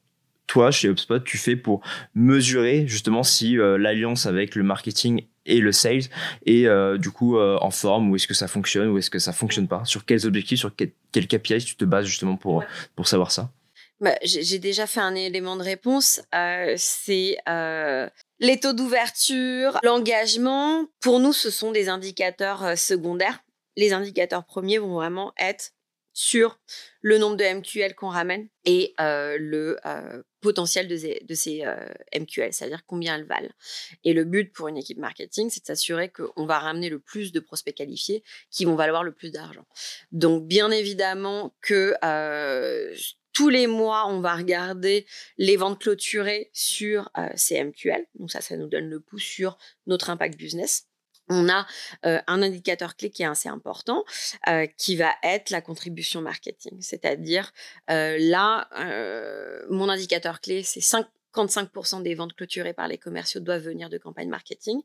toi, chez HubSpot, tu fais pour mesurer justement si euh, l'alliance avec le marketing et le sales est euh, du coup euh, en forme ou est-ce que ça fonctionne ou est-ce que ça fonctionne pas? Sur quels objectifs, sur quels quel KPIs tu te bases justement pour, pour savoir ça? Bah, J'ai déjà fait un élément de réponse. c'est les taux d'ouverture, l'engagement. Pour nous, ce sont des indicateurs secondaires. Les indicateurs premiers vont vraiment être sur le nombre de MQL qu'on ramène et euh, le euh, potentiel de, ces, euh, MQL, c'est-à-dire combien elles valent. Et le but pour une équipe marketing, c'est de s'assurer qu'on va ramener le plus de prospects qualifiés qui vont valoir le plus d'argent. Donc, bien évidemment que tous les mois, on va regarder les ventes clôturées sur ces MQL. Donc ça, ça nous donne le pouce sur notre impact business on a un indicateur clé qui est assez important, qui va être la contribution marketing. C'est-à-dire, là, mon indicateur clé, c'est 55% des ventes clôturées par les commerciaux doivent venir de campagne marketing.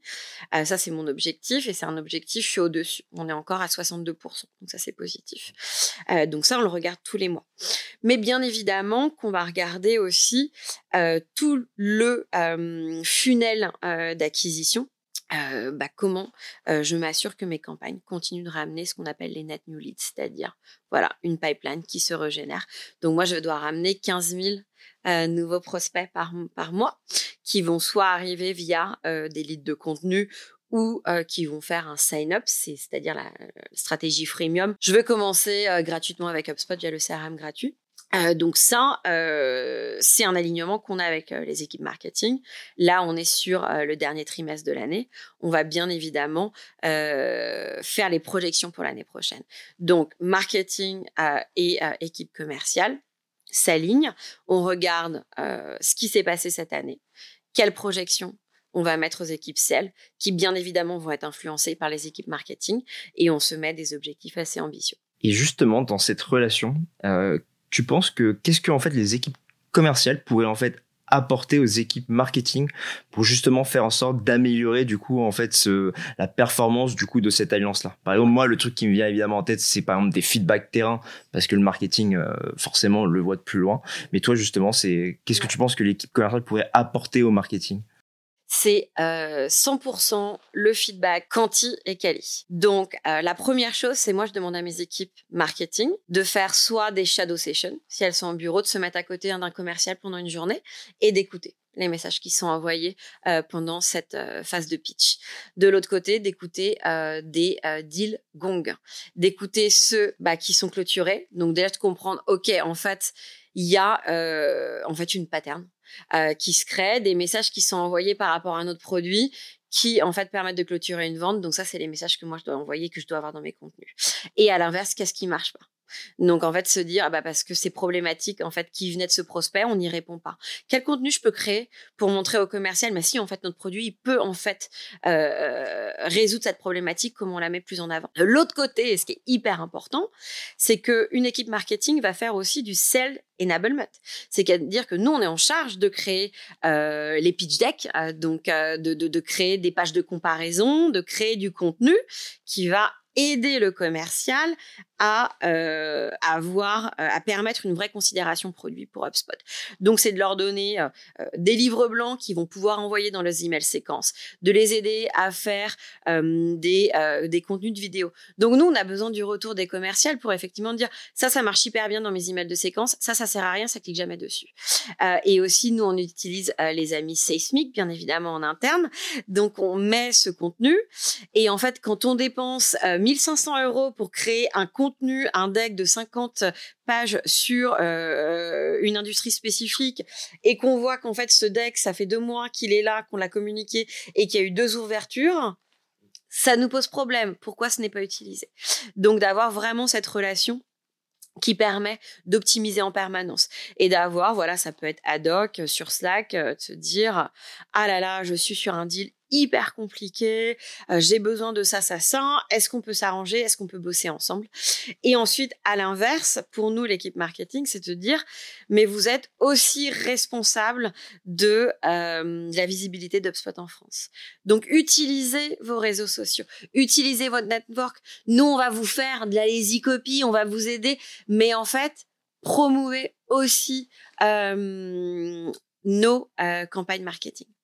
ça, c'est mon objectif et c'est un objectif, je suis au-dessus. On est encore à 62%, donc ça, c'est positif. donc ça, on le regarde tous les mois. Mais bien évidemment qu'on va regarder aussi tout le funnel d'acquisition euh, bah, comment euh, je m'assure que mes campagnes continuent de ramener ce qu'on appelle les net new leads, c'est-à-dire voilà une pipeline qui se régénère. Donc moi, je dois ramener 15 000 euh, nouveaux prospects par, par mois qui vont soit arriver via des leads de contenu ou qui vont faire un sign-up, c'est-à-dire la, la, stratégie freemium. Je vais commencer gratuitement avec HubSpot via le CRM gratuit. Euh, donc ça, euh, c'est un alignement qu'on a avec euh, les équipes marketing. Là, on est sur le dernier trimestre de l'année. On va bien évidemment faire les projections pour l'année prochaine. Donc, marketing et équipe commerciale s'alignent. On regarde ce qui s'est passé cette année, quelles projections on va mettre aux équipes sales, qui bien évidemment vont être influencées par les équipes marketing, et on se met des objectifs assez ambitieux. Et justement, dans cette relation, tu penses que qu'est-ce que en fait les équipes commerciales pourraient en fait apporter aux équipes marketing pour justement faire en sorte d'améliorer du coup en fait la performance du coup de cette alliance là. Par exemple moi le truc qui me vient évidemment en tête c'est par exemple des feedbacks terrain parce que le marketing euh, forcément le voit de plus loin. Mais toi justement c'est qu'est-ce que tu penses que l'équipe commerciale pourrait apporter au marketing? C'est 100% euh, le feedback quanti et quali. Donc, euh, la première chose, c'est moi, je demande à mes équipes marketing de faire soit des shadow sessions, si elles sont en bureau, de se mettre à côté d'un commercial pendant une journée et d'écouter les messages qui sont envoyés euh, pendant cette phase de pitch. De l'autre côté, d'écouter des deals gong, d'écouter ceux bah, qui sont clôturés. Donc déjà de comprendre, ok, en fait, il y a en fait une pattern euh, qui se créent, des messages qui sont envoyés par rapport à un autre produit qui en fait permettent de clôturer une vente. Donc ça, c'est les messages que moi je dois envoyer, que je dois avoir dans mes contenus. Et à l'inverse, qu'est-ce qui marche pas? Donc en fait se dire ah bah parce que c'est problématique en fait qui venait de ce prospect, on n'y répond pas. Quel contenu je peux créer pour montrer au commercial mais si en fait notre produit il peut en fait euh, résoudre cette problématique comment on la met plus en avant. De l'autre côté, et ce qui est hyper important, c'est que une équipe marketing va faire aussi du sell enablement. C'est-à-dire que nous on est en charge de créer euh, les pitch decks, euh, donc de créer des pages de comparaison, de créer du contenu qui va aider le commercial à euh, avoir, euh, à permettre une vraie considération produit pour HubSpot. Donc, c'est de leur donner euh, des livres blancs qu'ils vont pouvoir envoyer dans les emails séquences, de les aider à faire des, des contenus de vidéo. Donc, nous, on a besoin du retour des commerciales pour effectivement dire ça, ça marche hyper bien dans mes emails de séquence, ça, ça sert à rien, ça clique jamais dessus. et aussi, nous, on utilise les amis Seismic, bien évidemment, en interne. Donc, on met ce contenu. Et en fait, quand on dépense 1500 euros pour créer un contenu un deck de 50 pages sur euh, une industrie spécifique et qu'on voit qu'en fait ce deck, ça fait deux mois qu'il est là, qu'on l'a communiqué et qu'il y a eu deux ouvertures, ça nous pose problème. Pourquoi ce n'est pas utilisé? Donc d'avoir vraiment cette relation qui permet d'optimiser en permanence et d'avoir, voilà, ça peut être ad hoc sur Slack, euh, de se dire, ah là là, je suis sur un deal hyper compliqué, euh, j'ai besoin de ça, ça, ça, est-ce qu'on peut s'arranger, est-ce qu'on peut bosser ensemble? Et ensuite, à l'inverse, pour nous, l'équipe marketing, c'est de dire, mais vous êtes aussi responsable de euh, la visibilité d'UpSpot en France. Donc, utilisez vos réseaux sociaux, utilisez votre network. Nous, on va vous faire de la lazy copy, on va vous aider, mais en fait, promouvez aussi euh, nos campagnes marketing et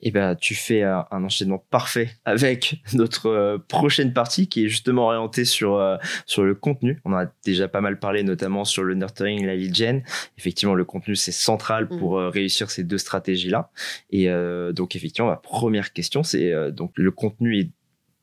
eh ben tu fais un, enchaînement parfait avec notre euh, prochaine partie qui est justement orientée sur euh, sur le contenu. On a déjà pas mal parlé notamment sur le nurturing, la lead gen. Effectivement, le contenu c'est central mmh. pour euh, réussir ces deux stratégies là. Et donc effectivement, ma première question c'est donc le contenu est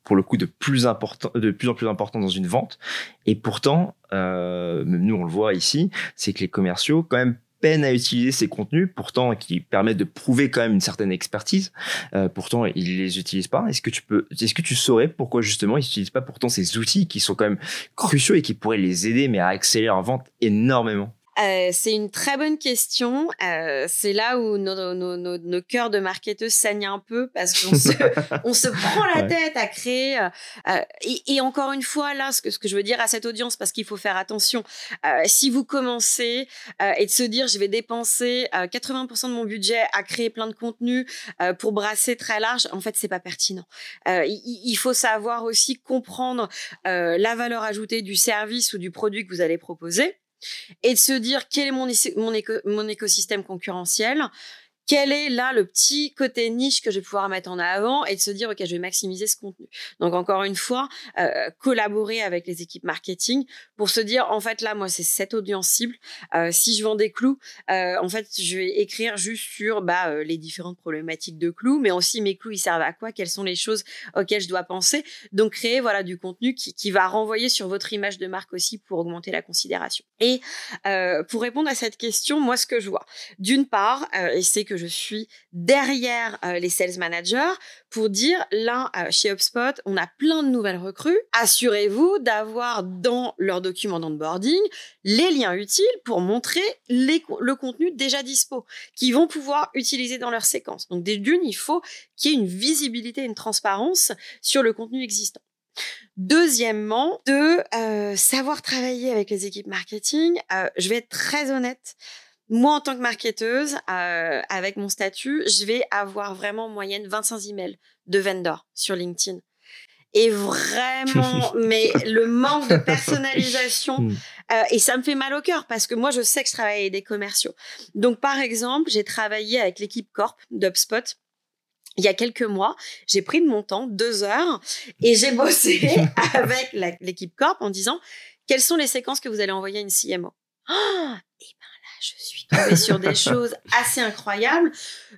pour le coup de plus important, de plus en plus important dans une vente. Et pourtant, euh, nous on le voit ici, c'est que les commerciaux quand même à utiliser ces contenus, pourtant qui permettent de prouver quand même une certaine expertise. Euh, pourtant, ils les utilisent pas. Est-ce que tu peux, est-ce que tu saurais pourquoi justement ils n'utilisent pas pourtant ces outils qui sont quand même cruciaux et qui pourraient les aider, mais à accélérer leur vente énormément? Euh, c'est une très bonne question. Euh, c'est là où nos, nos, nos, nos, cœurs de marketeurs saignent un peu parce qu'on se, on se prend la tête à créer. Euh, euh, et, et, encore une fois, là, ce que, ce que je veux dire à cette audience, parce qu'il faut faire attention, euh, si vous commencez et de se dire, je vais dépenser 80% de mon budget à créer plein de contenu pour brasser très large, en fait, c'est pas pertinent. Il, il, faut savoir aussi comprendre la valeur ajoutée du service ou du produit que vous allez proposer et de se dire quel est mon, écosystème concurrentiel, quel est là le petit côté niche que je vais pouvoir mettre en avant et de se dire ok je vais maximiser ce contenu. Donc encore une fois euh, collaborer avec les équipes marketing pour se dire en fait là moi c'est cette audience cible. Euh, si je vends des clous euh, en fait je vais écrire juste sur bah, euh, les différentes problématiques de clous mais aussi mes clous ils servent à quoi? Quelles sont les choses auxquelles je dois penser? Donc créer voilà du contenu qui, qui va renvoyer sur votre image de marque aussi pour augmenter la considération. Et euh, pour répondre à cette question moi ce que je vois d'une part et c'est que je suis derrière euh, les sales managers pour dire là euh, chez HubSpot, on a plein de nouvelles recrues. Assurez-vous d'avoir dans leur document d'onboarding les liens utiles pour montrer le contenu déjà dispo qu'ils vont pouvoir utiliser dans leur séquence. Donc d'une, il faut qu'il y ait une visibilité, une transparence sur le contenu existant. Deuxièmement, de euh, savoir travailler avec les équipes marketing. je vais être très honnête moi, en tant que marketeuse, euh, avec mon statut, je vais avoir vraiment en moyenne 25 emails de vendors sur LinkedIn. Et vraiment, mais le manque de personnalisation, hmm. euh, et ça me fait mal au cœur parce que moi, je sais que je travaille avec des commerciaux. Donc, par exemple, j'ai travaillé avec l'équipe Corp d'UpSpot il y a quelques mois, j'ai pris de mon temps, deux heures, et j'ai bossé avec l'équipe Corp en disant quelles sont les séquences que vous allez envoyer à une CMO. Oh, et ben je suis tombée sur des choses assez incroyables.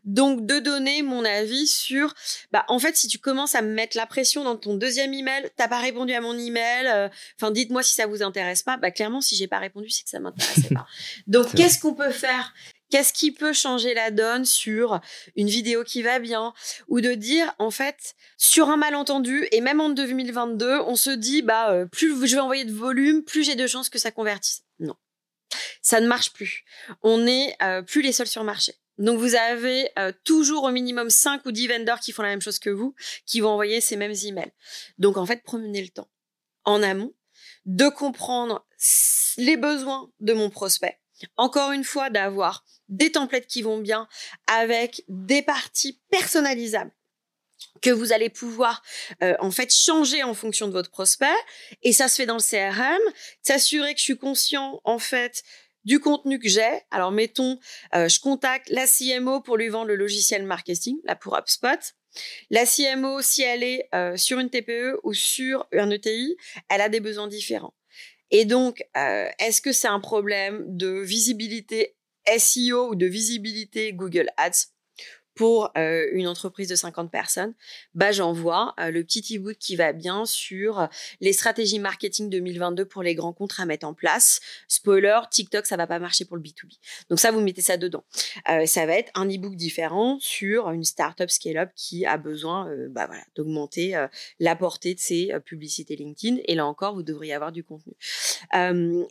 Donc, de donner mon avis sur, bah, en fait, si tu commences à me mettre la pression dans ton deuxième email, t'as pas répondu à mon email, euh, enfin, dites-moi si ça vous intéresse pas. Bah, clairement, si j'ai pas répondu, c'est que ça m'intéressait pas. Donc, qu'est-ce qu'on peut faire? Qu'est-ce qui peut changer la donne sur une vidéo qui va bien? Ou de dire en fait sur un malentendu et même en 2022 on se dit bah euh, plus je vais envoyer de volume plus j'ai de chances que ça convertisse. Ça ne marche plus. On n'est euh, plus les seuls sur le marché. Donc vous avez euh, toujours au minimum 5 ou 10 vendors qui font la même chose que vous, qui vont envoyer ces mêmes emails. Donc en fait, prenez le temps en amont de comprendre les besoins de mon prospect. Encore une fois, d'avoir des templates qui vont bien avec des parties personnalisables que vous allez pouvoir euh, en fait changer en fonction de votre prospect et ça se fait dans le CRM s'assurer que je suis conscient en fait du contenu que j'ai. Alors mettons, euh, je contacte la CMO pour lui vendre le logiciel marketing, là pour HubSpot. La CMO, si elle est euh, sur une TPE ou sur un ETI, elle a des besoins différents. Et donc, est-ce que c'est un problème de visibilité SEO ou de visibilité Google Ads? Pour euh, une entreprise de 50 personnes, bah j'envoie euh, le petit e-book qui va bien sur les stratégies marketing 2022 pour les grands comptes à mettre en place. Spoiler, TikTok ça va pas marcher pour le B2B. Donc ça vous mettez ça dedans. Euh, ça va être un e-book différent sur une startup scale-up qui a besoin bah voilà, d'augmenter la portée de ses publicités LinkedIn et là encore vous devriez avoir du contenu.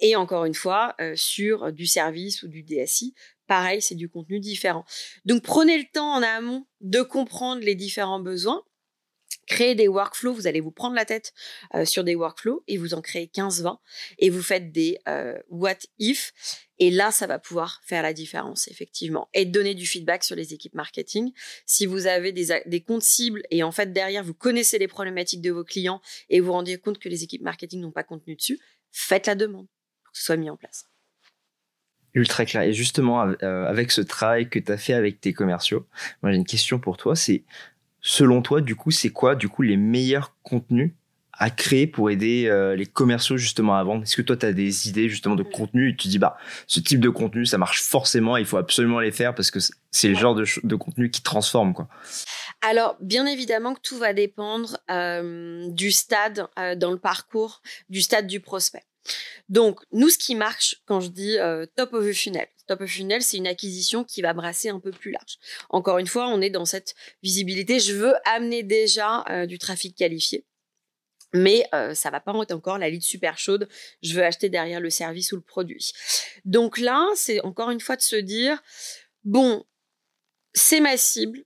et encore une fois sur du service ou du DSI pareil, c'est du contenu différent. Donc prenez le temps en amont de comprendre les différents besoins. Créez des workflows, vous allez vous prendre la tête euh, sur des workflows et vous en créez 15-20 et vous faites des euh, what if et là ça va pouvoir faire la différence effectivement et donner du feedback sur les équipes marketing. Si vous avez des, des comptes cibles et en fait derrière vous connaissez les problématiques de vos clients et vous rendez compte que les équipes marketing n'ont pas contenu dessus, faites la demande pour que ce soit mis en place. Ultra clair. Et justement, euh, avec ce travail que tu as fait avec tes commerciaux, moi j'ai une question pour toi. C'est, selon toi, du coup, c'est quoi, du coup, les meilleurs contenus à créer pour aider euh, les commerciaux justement à vendre? Est-ce que toi, tu as des idées justement de contenu et tu dis, bah, ce type de contenu, ça marche forcément, il faut absolument les faire parce que c'est le genre de, de contenu qui transforme, quoi. Alors, bien évidemment que tout va dépendre euh, du stade dans le parcours, du stade du prospect. Donc, nous, ce qui marche quand je dis euh, top of the funnel, top of funnel, c'est une acquisition qui va brasser un peu plus large. Encore une fois, on est dans cette visibilité. Je veux amener déjà euh, du trafic qualifié. Mais euh, ça va pas être encore la lead super chaude. Je veux acheter derrière le service ou le produit. Donc là, c'est encore une fois de se dire bon, c'est ma cible.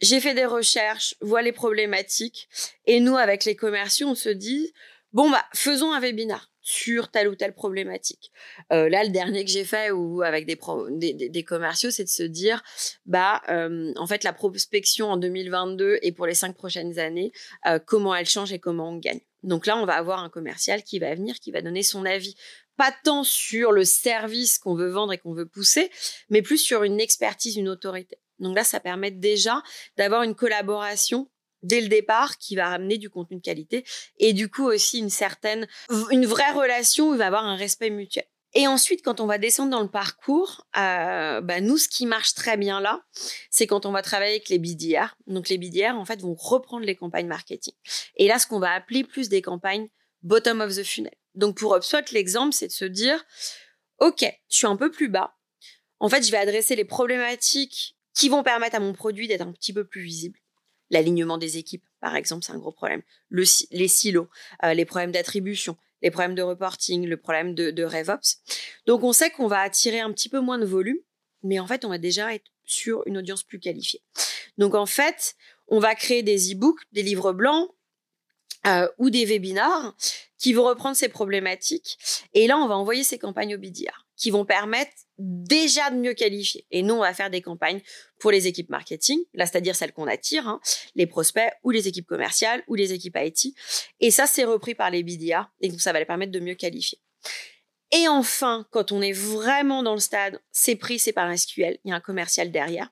J'ai fait des recherches, vois les problématiques, et nous, avec les commerciaux, on se dit bon bah faisons un webinar sur telle ou telle problématique. Euh, là, le dernier que j'ai fait ou avec des, des, commerciaux, c'est de se dire, bah, euh, en fait, la prospection en 2022 et pour les cinq prochaines années, euh, comment elle change et comment on gagne. Donc là, on va avoir un commercial qui va venir, qui va donner son avis, pas tant sur le service qu'on veut vendre et qu'on veut pousser, mais plus sur une expertise, une autorité. Donc là, ça permet déjà d'avoir une collaboration dès le départ qui va ramener du contenu de qualité et du coup aussi une certaine, une vraie relation où il va y avoir un respect mutuel. Et ensuite, quand on va descendre dans le parcours, euh, bah nous, ce qui marche très bien là, c'est quand on va travailler avec les BDR. Donc les BDR, en fait, vont reprendre les campagnes marketing. Et là, ce qu'on va appeler plus des campagnes bottom of the funnel. Donc pour HubSpot, l'exemple, c'est de se dire, OK, je suis un peu plus bas. En fait, je vais adresser les problématiques qui vont permettre à mon produit d'être un petit peu plus visible. L'alignement des équipes, par exemple, c'est un gros problème. les silos, euh, les problèmes d'attribution, les problèmes de reporting, le problème de, RevOps. Donc, on sait qu'on va attirer un petit peu moins de volume, mais en fait, on va déjà être sur une audience plus qualifiée. Donc, en fait, on va créer des e-books, des livres blancs euh, ou des webinars qui vont reprendre ces problématiques. Et là, on va envoyer ces campagnes au BDR qui vont permettre déjà de mieux qualifier. Et nous, on va faire des campagnes pour les équipes marketing, là, c'est-à-dire celles qu'on attire, hein, les prospects ou les équipes commerciales ou les équipes IT. Et ça, c'est repris par les BDA et donc ça va les permettre de mieux qualifier. Et enfin, quand on est vraiment dans le stade, c'est pris, c'est par SQL, il y a un commercial derrière.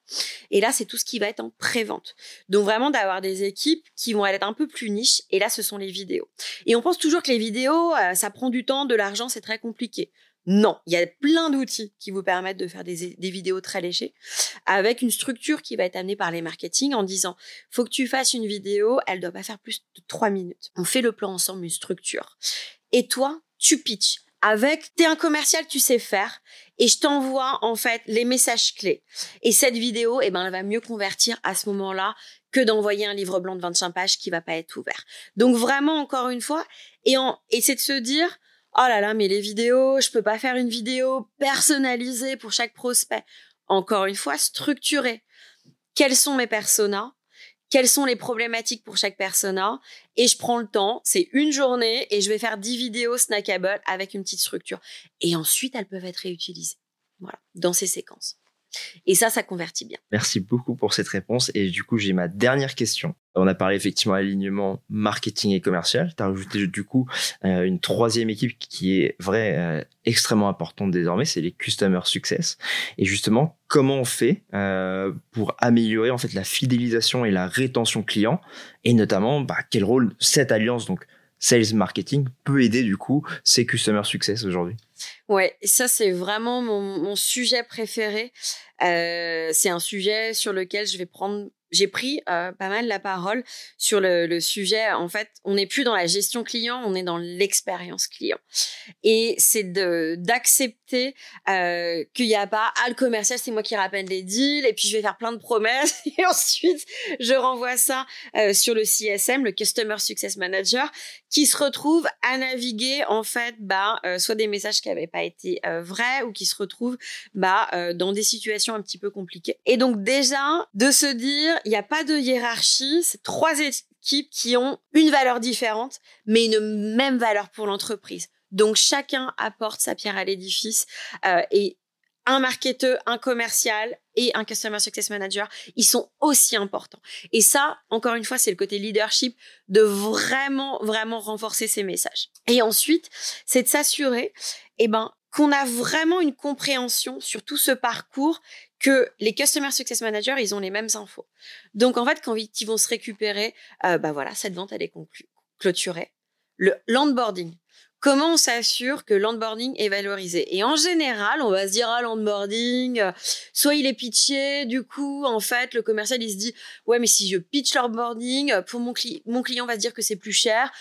Et là, c'est tout ce qui va être en pré-vente. Donc vraiment d'avoir des équipes qui vont être un peu plus niches. Et là, ce sont les vidéos. Et on pense toujours que les vidéos, euh, ça prend du temps, de l'argent, c'est très compliqué. Non, il y a plein d'outils qui vous permettent de faire des, vidéos très léchées avec une structure qui va être amenée par les marketing en disant faut que tu fasses une vidéo, elle doit pas faire plus de trois minutes. On fait le plan ensemble, une structure. Et toi, tu pitches avec t'es un commercial, tu sais faire, et je t'envoie en fait les messages clés. Et cette vidéo, eh ben, elle va mieux convertir à ce moment-là que d'envoyer un livre blanc de 25 pages qui va pas être ouvert. Donc vraiment, encore une fois, et, en, et c'est de se dire, oh là là, mais les vidéos, je peux pas faire une vidéo personnalisée pour chaque prospect. Encore une fois, structurée. Quels sont mes personas? Quelles sont les problématiques pour chaque persona? Et je prends le temps, c'est une journée et je vais faire 10 vidéos snackable avec une petite structure. Et ensuite, elles peuvent être réutilisées. Voilà, dans ces séquences. Et ça, ça convertit bien. Merci beaucoup pour cette réponse. Et du coup, j'ai ma dernière question. On a parlé effectivement alignement marketing et commercial. Tu as rajouté du coup euh, une troisième équipe qui est vrai euh, extrêmement importante désormais, c'est les customer success. Et justement, comment on fait euh, pour améliorer en fait la fidélisation et la rétention client? Et notamment bah, quel rôle cette alliance donc sales marketing peut aider du coup ces customer success aujourd'hui? Ouais, ça c'est vraiment mon, mon, sujet préféré. Euh, c'est un sujet sur lequel je vais prendre j'ai pris euh, pas mal la parole sur le, le sujet. En fait, on n'est plus dans la gestion client, on est dans l'expérience client. Et c'est d'accepter euh, qu'il n'y a pas ah le commercial, c'est moi qui rappelle les deals et puis je vais faire plein de promesses et ensuite je renvoie ça euh, sur le CSM, le Customer Success Manager, qui se retrouve à naviguer en fait bah euh, soit des messages qui n'avaient pas été euh, vrais ou qui se retrouvent bah euh, dans des situations un petit peu compliquées. Et donc déjà de se dire il n'y a pas de hiérarchie, c'est trois équipes qui ont une valeur différente, mais une même valeur pour l'entreprise. Donc chacun apporte sa pierre à l'édifice euh, et un marketeur, un commercial et un customer success manager, ils sont aussi importants. Et ça, encore une fois, c'est le côté leadership de vraiment, vraiment renforcer ces messages. Et ensuite, c'est de s'assurer, eh ben, qu'on a vraiment une compréhension sur tout ce parcours que les Customer Success Managers, ils ont les mêmes infos. Donc, en fait, quand ils vont se récupérer, euh, bah voilà, cette vente, elle est clôturée. Le l'onboarding. Comment on s'assure que l'onboarding est valorisé? Et en général, on va se dire, ah, l'onboarding, euh, soit il est pitché, du coup, en fait, le commercial, il se dit, ouais, mais si je pitch l'onboarding, euh, pour mon, client, mon client va se dire que c'est plus cher.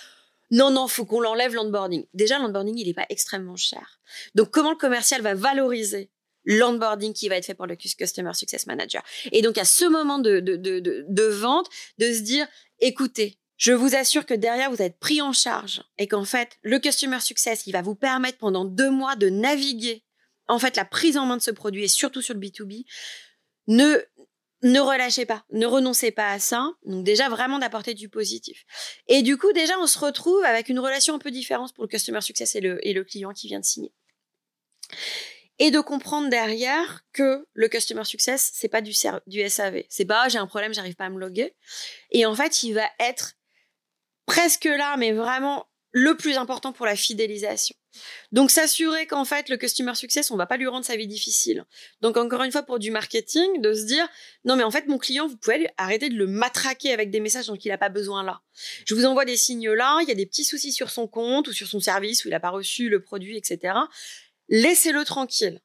Non, non, faut qu'on l'enlève l'onboarding. Déjà, l'onboarding, il n'est pas extrêmement cher. Donc, comment le commercial va valoriser l'onboarding qui va être fait pour le Customer Success Manager. Et donc, à ce moment de, de, de, vente, de se dire, écoutez, je vous assure que derrière, vous êtes pris en charge et qu'en fait, le Customer Success, il va vous permettre pendant deux mois de naviguer, en fait, la prise en main de ce produit et surtout sur le B2B. Ne, ne relâchez pas, ne renoncez pas à ça. Donc déjà vraiment d'apporter du positif. Et du coup déjà on se retrouve avec une relation un peu différente pour le customer success et le, et le client qui vient de signer et de comprendre derrière que le customer success c'est pas du, du SAV c'est pas j'ai un problème j'arrive pas à me loguer. Et en fait il va être presque là mais vraiment le plus important pour la fidélisation. Donc s'assurer qu'en fait le customer success on va pas lui rendre sa vie difficile. Donc encore une fois pour du marketing de se dire non mais en fait mon client vous pouvez arrêter de le matraquer avec des messages dont il n'a pas besoin là. Je vous envoie des signes là il y a des petits soucis sur son compte ou sur son service où il n'a pas reçu le produit etc laissez-le tranquille.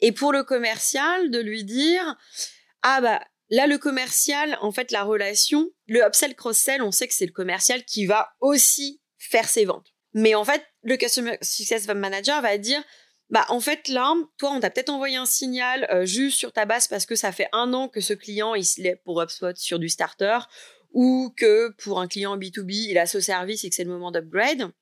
Et pour le commercial, de lui dire, ah bah là, le commercial, en fait, la relation, le upsell, cross-sell, on sait que c'est le commercial qui va aussi faire ses ventes. Mais en fait, le Customer Success Manager va dire, bah en fait là, toi, on t'a peut-être envoyé un signal euh, juste sur ta base parce que ça fait un an que ce client, il se pour HubSpot sur du starter ou que pour un client B2B, il a ce service et que c'est le moment d'upgrade.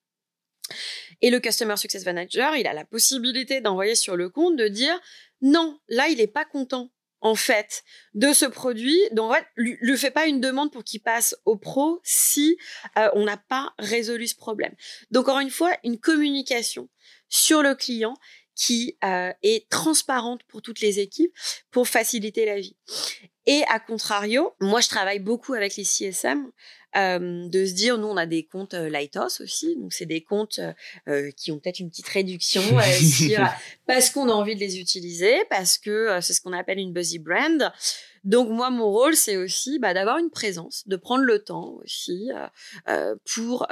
Et le Customer Success Manager, il a la possibilité d'envoyer sur le compte de dire non, là, il n'est pas content en fait de ce produit. Donc en fait lui, lui fait pas une demande pour qu'il passe au pro si euh, on n'a pas résolu ce problème. Donc encore une fois une communication sur le client qui euh, est transparente pour toutes les équipes pour faciliter la vie. Et à contrario moi je travaille beaucoup avec les CSM euh, de se dire, nous, on a des comptes euh, Lighthouse aussi, donc c'est des comptes euh, qui ont peut-être une petite réduction parce qu'on a envie de les utiliser, parce que c'est ce qu'on appelle une buzzy brand. Donc moi, mon rôle, c'est aussi bah, d'avoir une présence, de prendre le temps aussi pour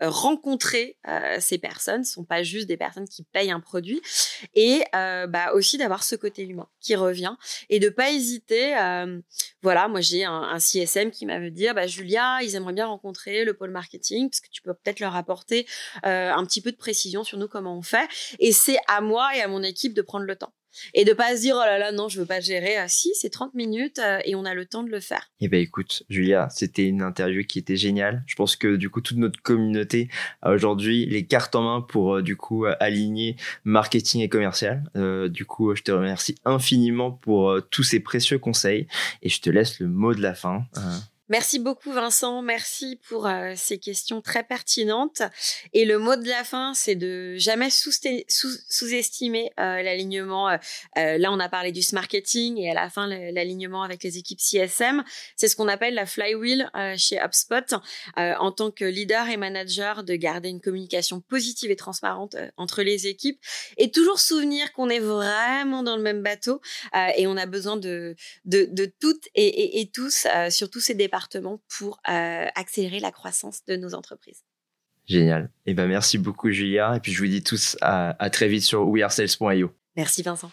rencontrer ces personnes. Ce sont pas juste des personnes qui payent un produit, et bah, aussi d'avoir ce côté humain qui revient et de pas hésiter. voilà, moi j'ai un, CSM qui m'a dire, bah, Julia, ils aimeraient bien rencontrer le pôle marketing parce que tu peux peut-être leur apporter un petit peu de précision sur nous comment on fait. Et c'est à moi et à mon équipe de prendre le temps et de pas se dire oh là là non je veux pas gérer. Ah, si c'est 30 minutes euh, et on a le temps de le faire. Eh ben écoute Julia c'était une interview qui était géniale. Je pense que du coup toute notre communauté a aujourd'hui les cartes en main pour euh, du coup aligner marketing et commercial. Euh, du coup je te remercie infiniment pour tous ces précieux conseils. Et je te laisse le mot de la fin Merci beaucoup Vincent, merci pour euh, ces questions très pertinentes. Et le mot de la fin, c'est de jamais sous-estimer euh, l'alignement. Euh, là, on a parlé du marketing et à la fin, l'alignement avec les équipes CSM. C'est ce qu'on appelle la flywheel chez HubSpot. en tant que leader et manager, de garder une communication positive et transparente entre les équipes et toujours souvenir qu'on est vraiment dans le même bateau et on a besoin de, toutes et, et, et tous sur tous ces départements pour euh, accélérer la croissance de nos entreprises. Génial. Et eh ben merci beaucoup Julia. Et puis je vous dis tous à, à très vite sur wearesales.io. Merci Vincent.